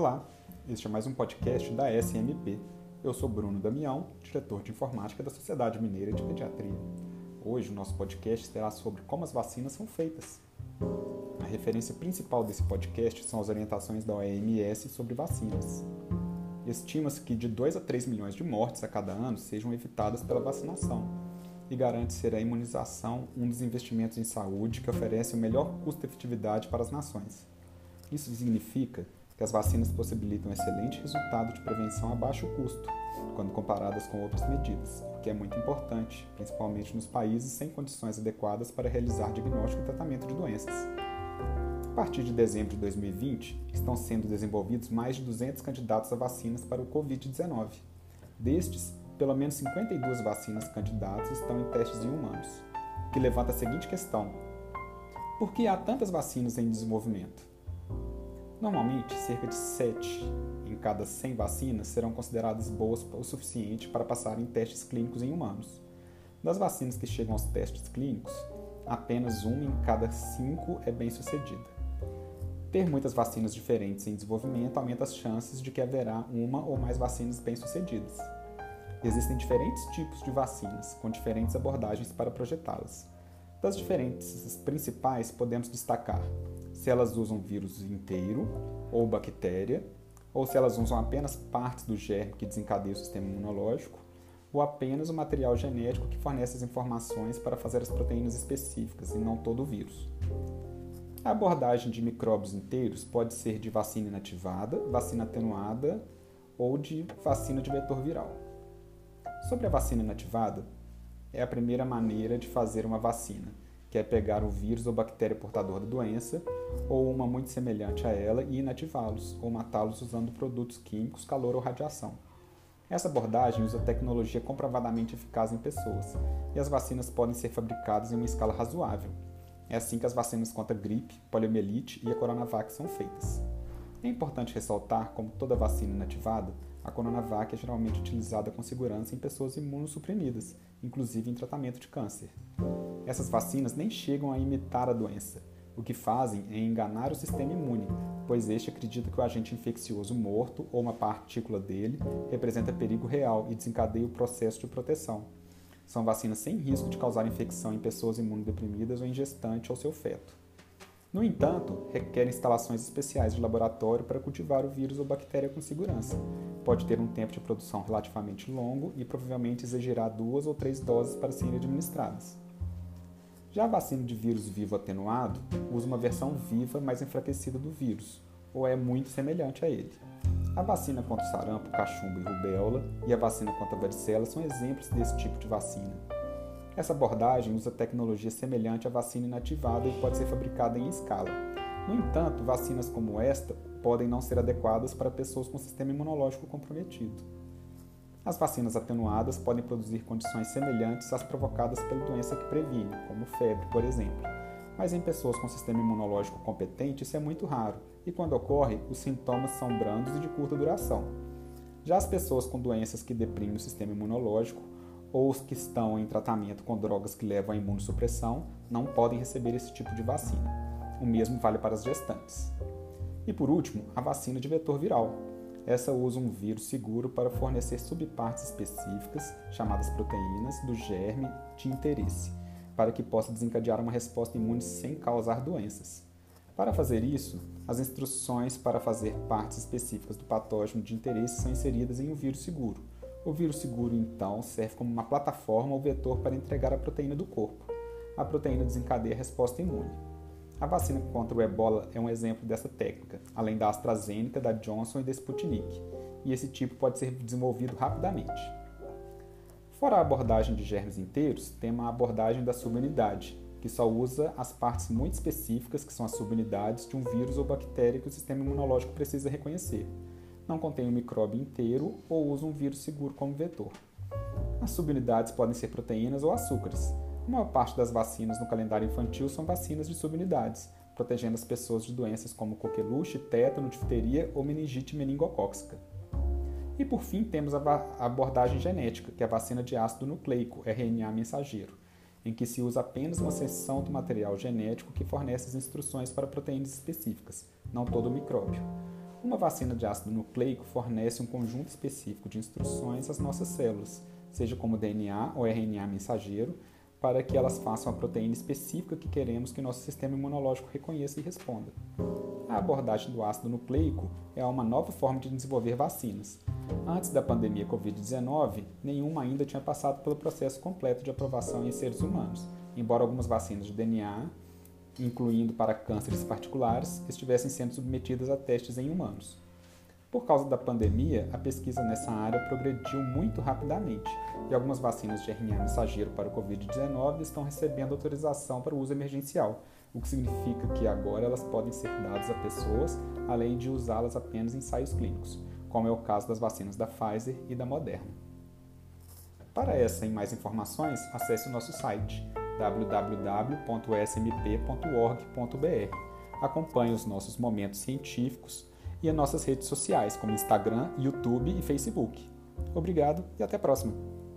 Olá, este é mais um podcast da SMP. Eu sou Bruno Damião, diretor de informática da Sociedade Mineira de Pediatria. Hoje o nosso podcast será sobre como as vacinas são feitas. A referência principal desse podcast são as orientações da OMS sobre vacinas. Estima-se que de 2 a 3 milhões de mortes a cada ano sejam evitadas pela vacinação e garante ser a imunização um dos investimentos em saúde que oferece o melhor custo-efetividade para as nações. Isso significa que as vacinas possibilitam excelente resultado de prevenção a baixo custo, quando comparadas com outras medidas, o que é muito importante, principalmente nos países sem condições adequadas para realizar diagnóstico e tratamento de doenças. A partir de dezembro de 2020, estão sendo desenvolvidos mais de 200 candidatos a vacinas para o Covid-19. Destes, pelo menos 52 vacinas candidatas estão em testes em humanos, o que levanta a seguinte questão: por que há tantas vacinas em desenvolvimento? Normalmente, cerca de 7 em cada 100 vacinas serão consideradas boas o suficiente para passar em testes clínicos em humanos. Das vacinas que chegam aos testes clínicos, apenas uma em cada 5 é bem sucedida. Ter muitas vacinas diferentes em desenvolvimento aumenta as chances de que haverá uma ou mais vacinas bem-sucedidas. Existem diferentes tipos de vacinas, com diferentes abordagens para projetá-las. Das diferentes principais, podemos destacar se elas usam vírus inteiro ou bactéria, ou se elas usam apenas partes do germe que desencadeia o sistema imunológico, ou apenas o material genético que fornece as informações para fazer as proteínas específicas e não todo o vírus. A abordagem de micróbios inteiros pode ser de vacina inativada, vacina atenuada ou de vacina de vetor viral. Sobre a vacina inativada, é a primeira maneira de fazer uma vacina, que é pegar o vírus ou bactéria portador da doença, ou uma muito semelhante a ela, e inativá-los, ou matá-los usando produtos químicos, calor ou radiação. Essa abordagem usa tecnologia comprovadamente eficaz em pessoas, e as vacinas podem ser fabricadas em uma escala razoável. É assim que as vacinas contra gripe, poliomielite e a Coronavac são feitas. É importante ressaltar, como toda vacina inativada, a Coronavac é geralmente utilizada com segurança em pessoas imunossuprimidas, inclusive em tratamento de câncer. Essas vacinas nem chegam a imitar a doença. O que fazem é enganar o sistema imune, pois este acredita que o agente infeccioso morto ou uma partícula dele representa perigo real e desencadeia o processo de proteção. São vacinas sem risco de causar infecção em pessoas imunodeprimidas ou em gestante ou seu feto. No entanto, requer instalações especiais de laboratório para cultivar o vírus ou bactéria com segurança. Pode ter um tempo de produção relativamente longo e provavelmente exigirá duas ou três doses para serem administradas. Já a vacina de vírus vivo atenuado usa uma versão viva mais enfraquecida do vírus, ou é muito semelhante a ele. A vacina contra o sarampo, cachumba e rubéola e a vacina contra a varicela são exemplos desse tipo de vacina. Essa abordagem usa tecnologia semelhante à vacina inativada e pode ser fabricada em escala. No entanto, vacinas como esta podem não ser adequadas para pessoas com sistema imunológico comprometido. As vacinas atenuadas podem produzir condições semelhantes às provocadas pela doença que previne, como febre, por exemplo. Mas em pessoas com sistema imunológico competente, isso é muito raro, e quando ocorre, os sintomas são brandos e de curta duração. Já as pessoas com doenças que deprimem o sistema imunológico ou os que estão em tratamento com drogas que levam à imunossupressão não podem receber esse tipo de vacina. O mesmo vale para as gestantes. E por último, a vacina de vetor viral. Essa usa um vírus seguro para fornecer subpartes específicas, chamadas proteínas, do germe de interesse, para que possa desencadear uma resposta imune sem causar doenças. Para fazer isso, as instruções para fazer partes específicas do patógeno de interesse são inseridas em um vírus seguro, o vírus seguro, então, serve como uma plataforma ou vetor para entregar a proteína do corpo. A proteína desencadeia a resposta imune. A vacina contra o ebola é um exemplo dessa técnica, além da AstraZeneca, da Johnson e da Sputnik, e esse tipo pode ser desenvolvido rapidamente. Fora a abordagem de germes inteiros, tem a abordagem da subunidade, que só usa as partes muito específicas, que são as subunidades de um vírus ou bactéria que o sistema imunológico precisa reconhecer não contém o micróbio inteiro ou usa um vírus seguro como vetor. As subunidades podem ser proteínas ou açúcares. A maior parte das vacinas no calendário infantil são vacinas de subunidades, protegendo as pessoas de doenças como coqueluche, tétano, difteria ou meningite meningocóxica. E por fim, temos a abordagem genética, que é a vacina de ácido nucleico, RNA mensageiro, em que se usa apenas uma seção do material genético que fornece as instruções para proteínas específicas, não todo o micróbio. Uma vacina de ácido nucleico fornece um conjunto específico de instruções às nossas células, seja como DNA ou RNA mensageiro, para que elas façam a proteína específica que queremos que nosso sistema imunológico reconheça e responda. A abordagem do ácido nucleico é uma nova forma de desenvolver vacinas. Antes da pandemia Covid-19, nenhuma ainda tinha passado pelo processo completo de aprovação em seres humanos, embora algumas vacinas de DNA, incluindo para cânceres particulares, estivessem sendo submetidas a testes em humanos. Por causa da pandemia, a pesquisa nessa área progrediu muito rapidamente e algumas vacinas de RNA mensageiro para o Covid-19 estão recebendo autorização para o uso emergencial, o que significa que agora elas podem ser dadas a pessoas, além de usá-las apenas em ensaios clínicos, como é o caso das vacinas da Pfizer e da Moderna. Para essa e mais informações, acesse o nosso site www.smp.org.br. Acompanhe os nossos momentos científicos e as nossas redes sociais, como Instagram, YouTube e Facebook. Obrigado e até a próxima!